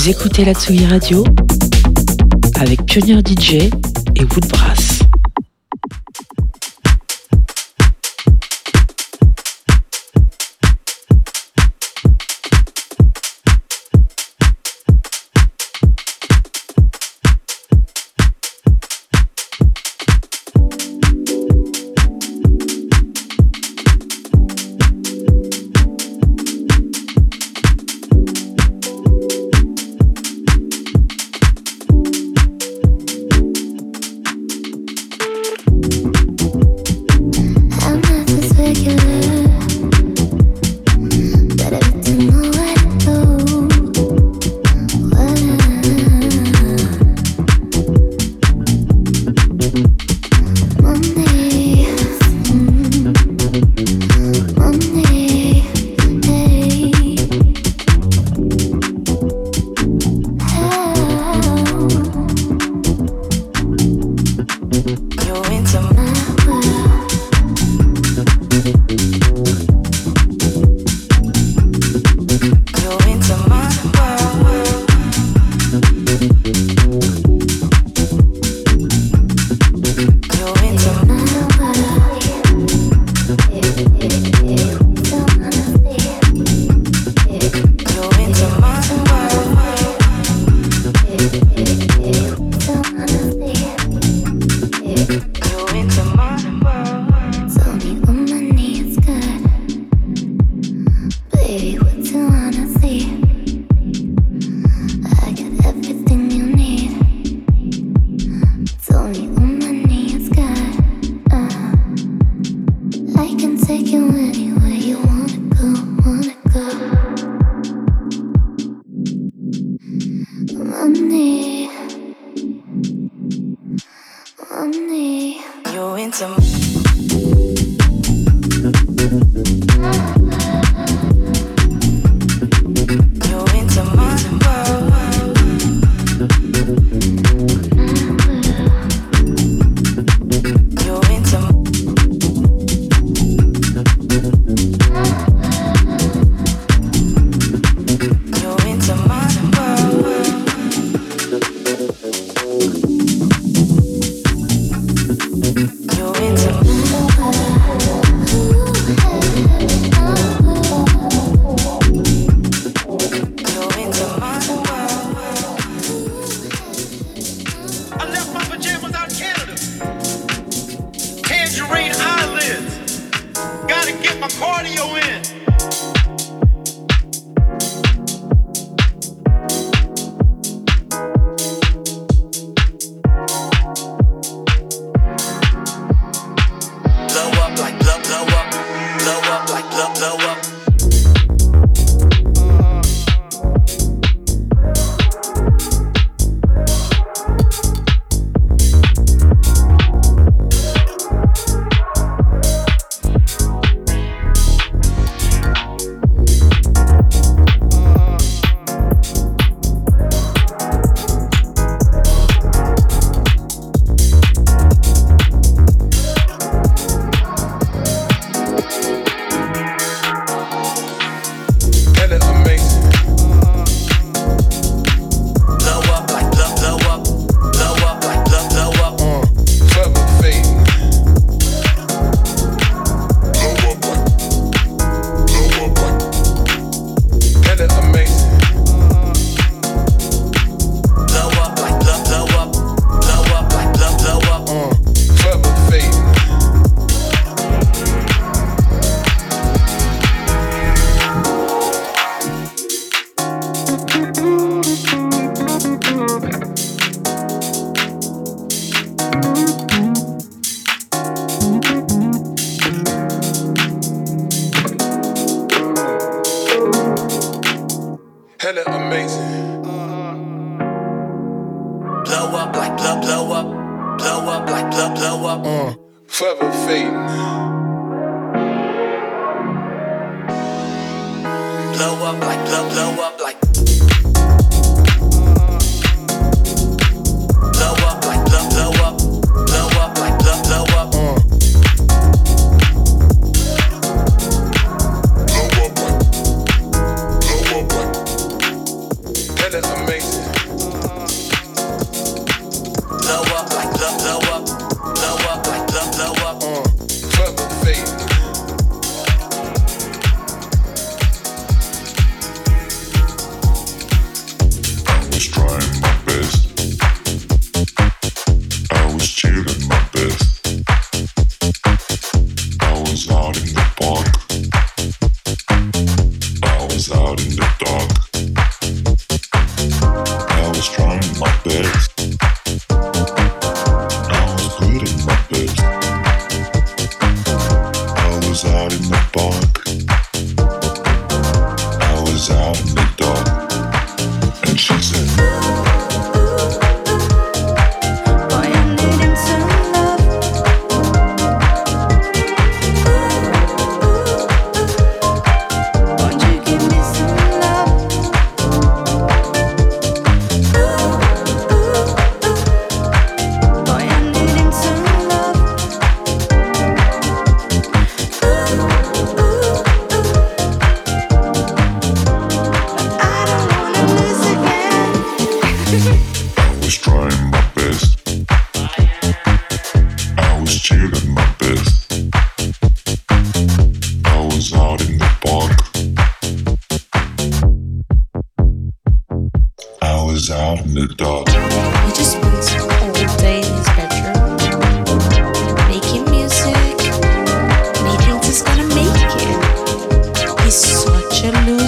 Vous écoutez la Tsugi Radio avec Pionnier DJ et Woodbrass.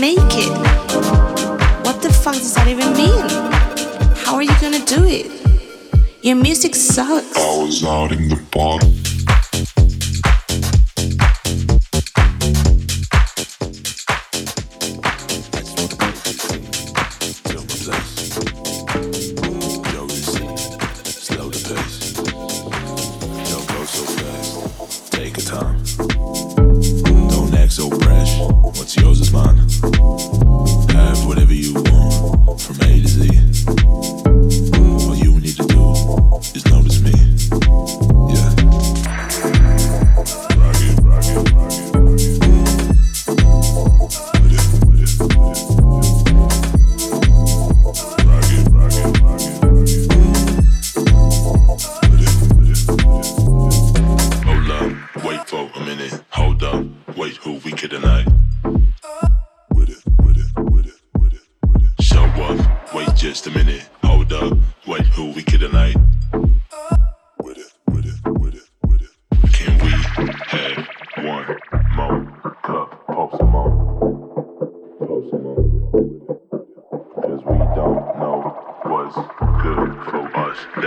make it. What the fuck does that even mean? How are you gonna do it? Your music sucks. I was out in the park.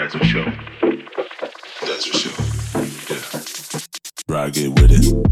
That's for sure. That's for sure. Yeah. Rock it with it.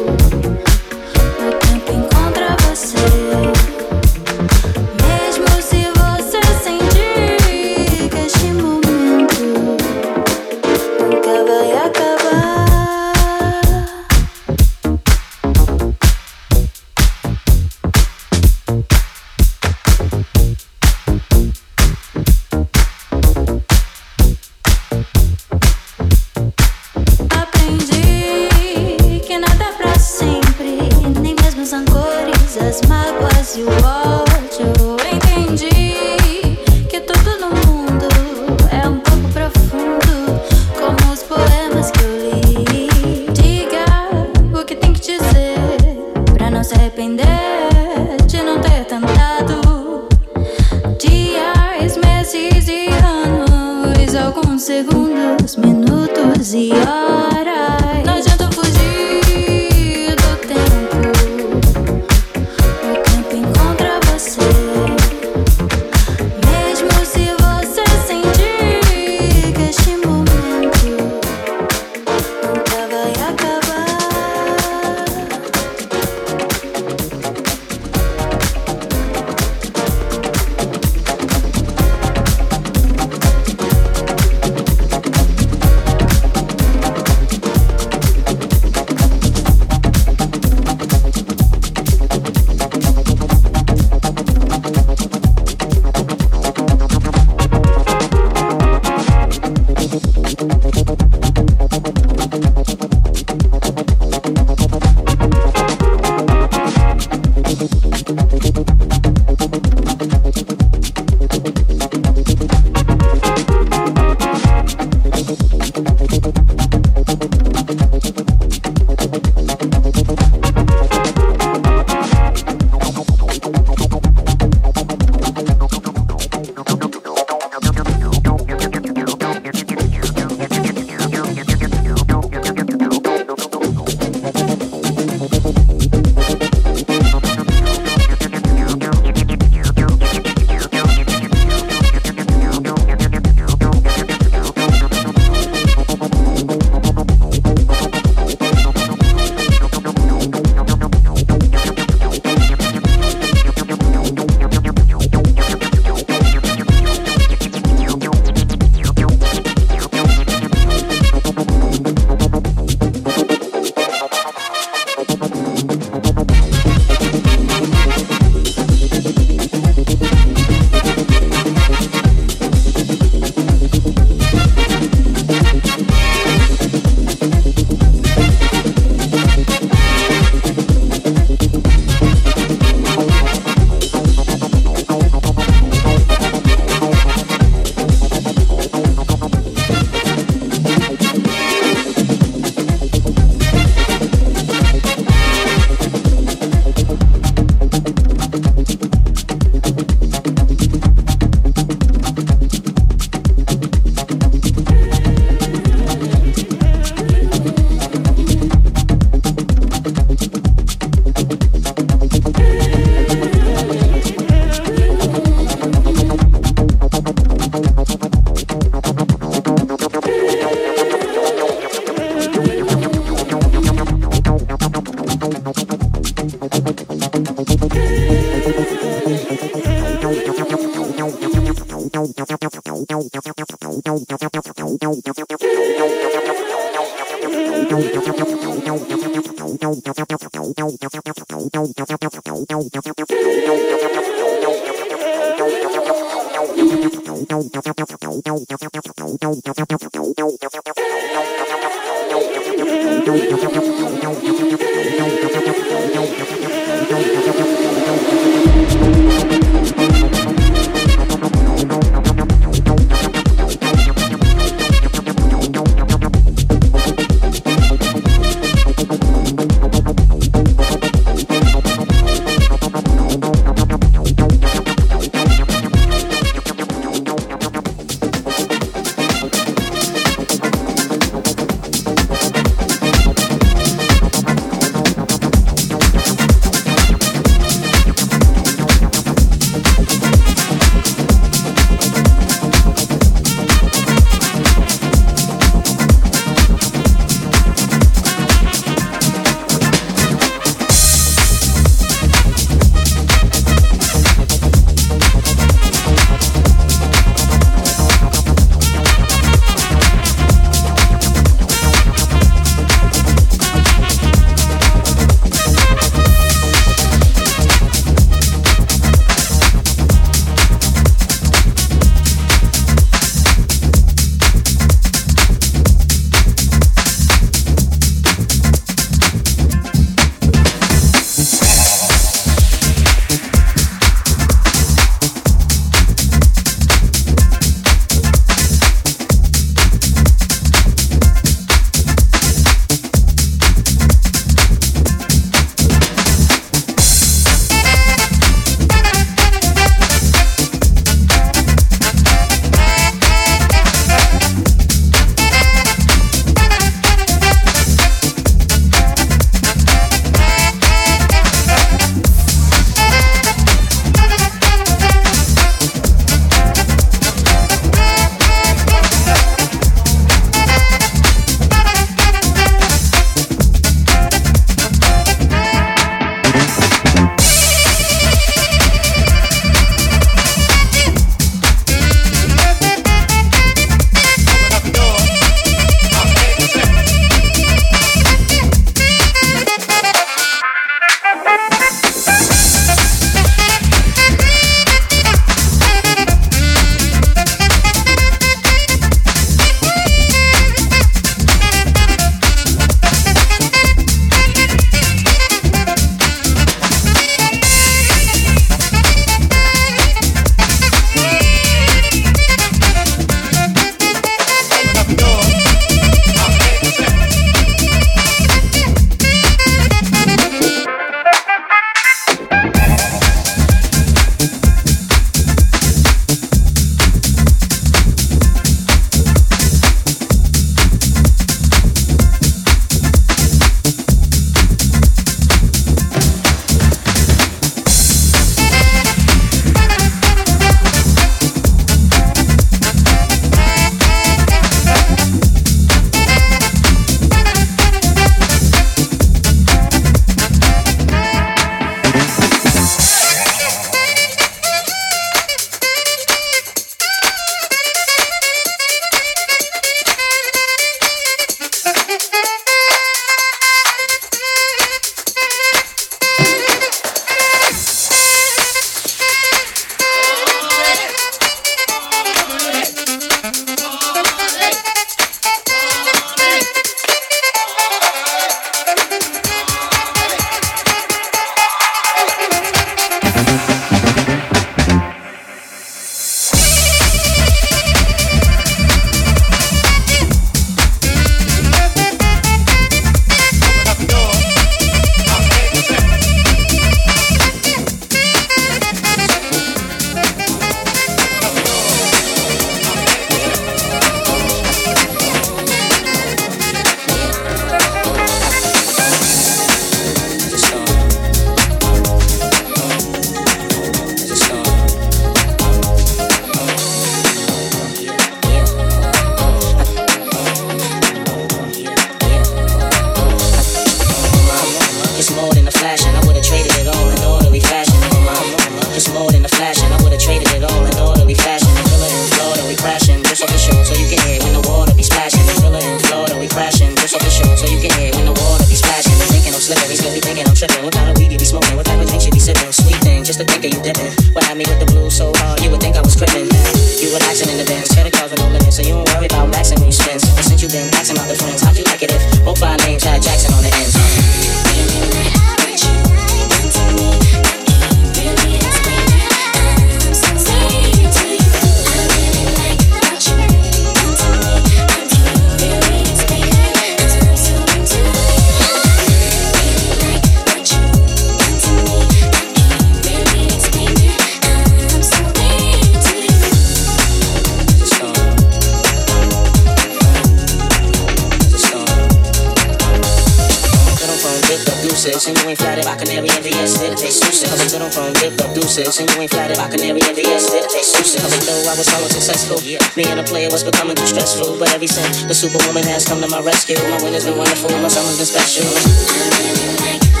Deuces, and you ain't flattered by canary and VS, did they suits Cause I'm good on phone, dip up deuces, and you ain't flattered by canary and VS, did they suits Cause though I was always successful, yeah. being a player was becoming too stressful. But every since the superwoman has come to my rescue, my winter's been wonderful, my summer's been special.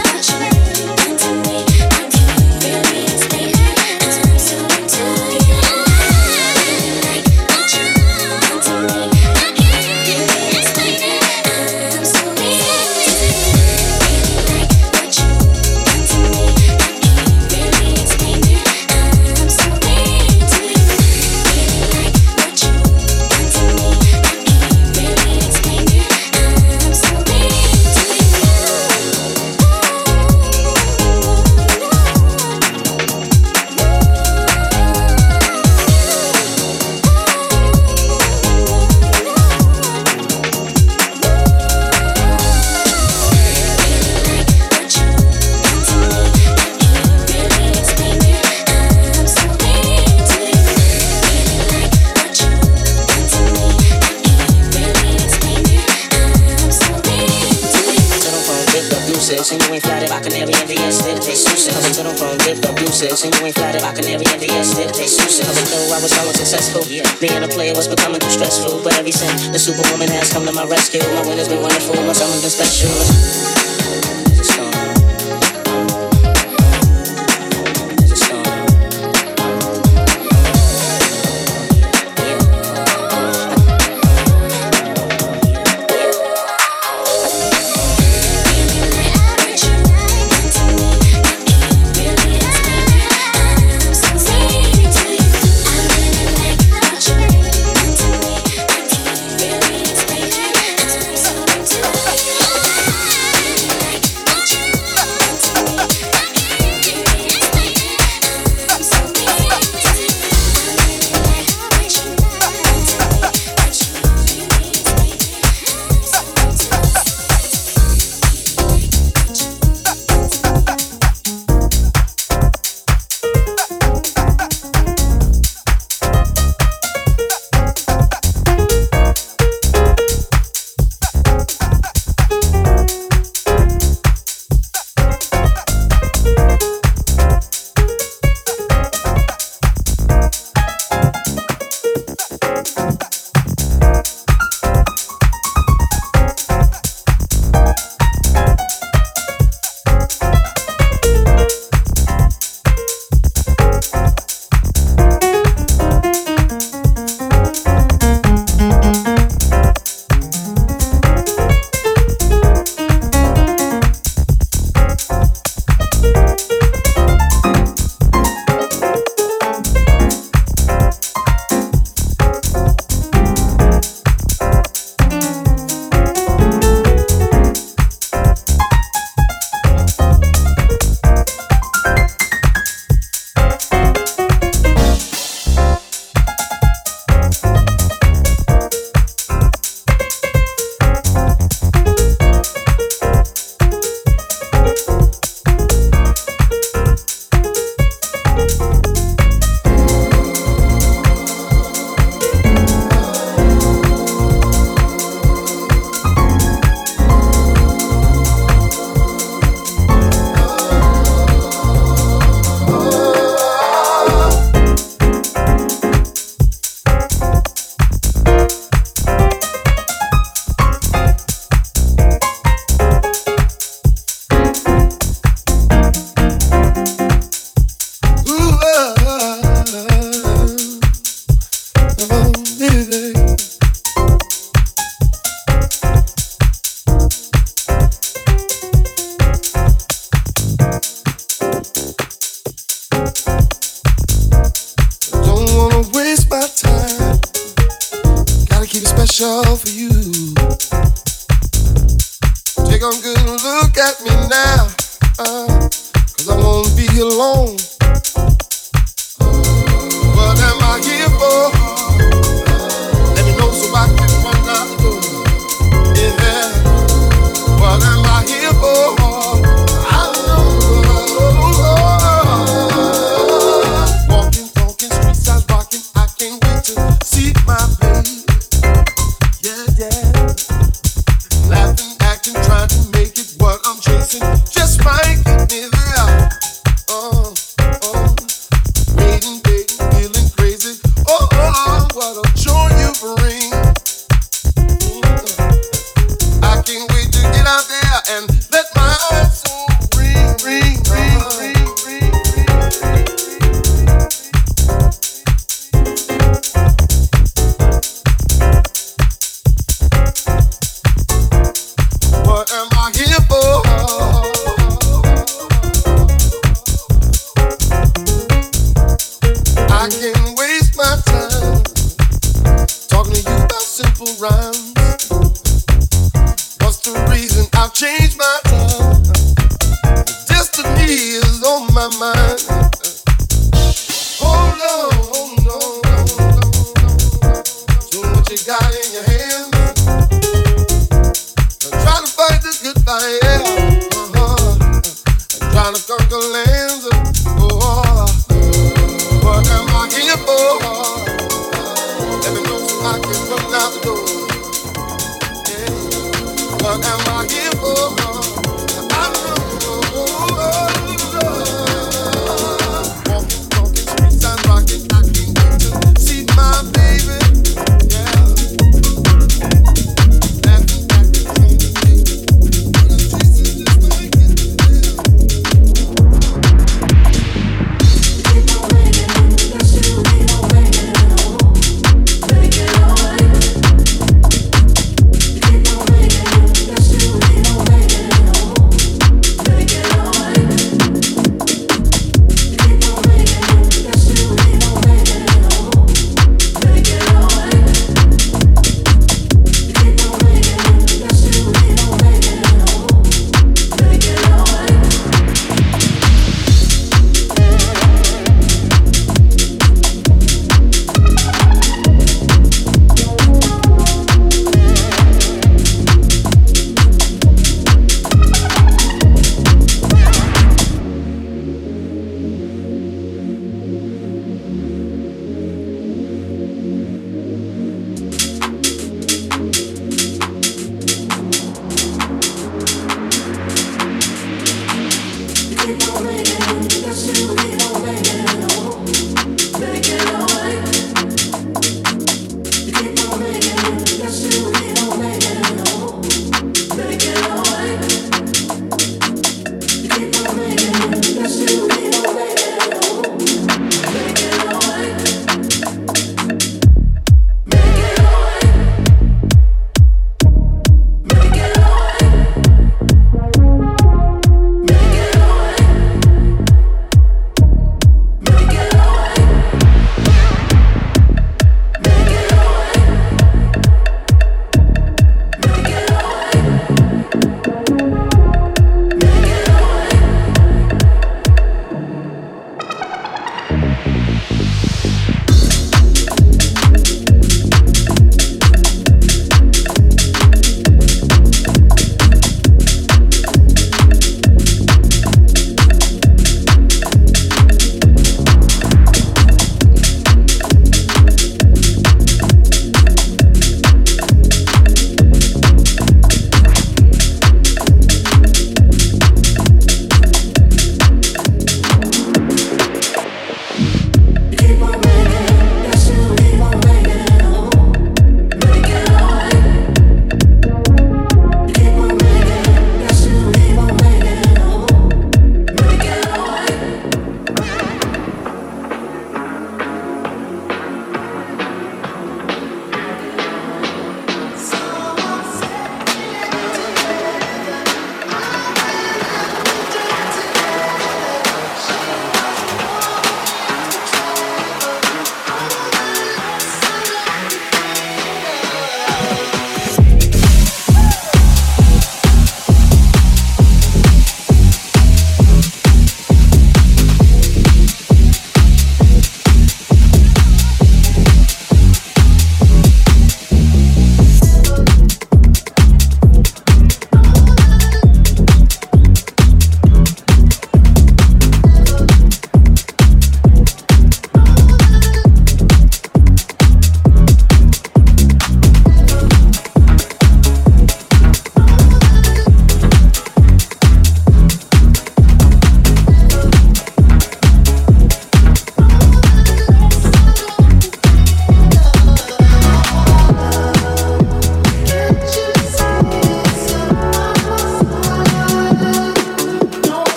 begging, begging, feeling crazy. Oh, oh, oh what a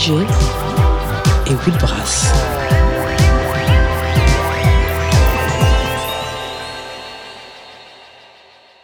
DJ.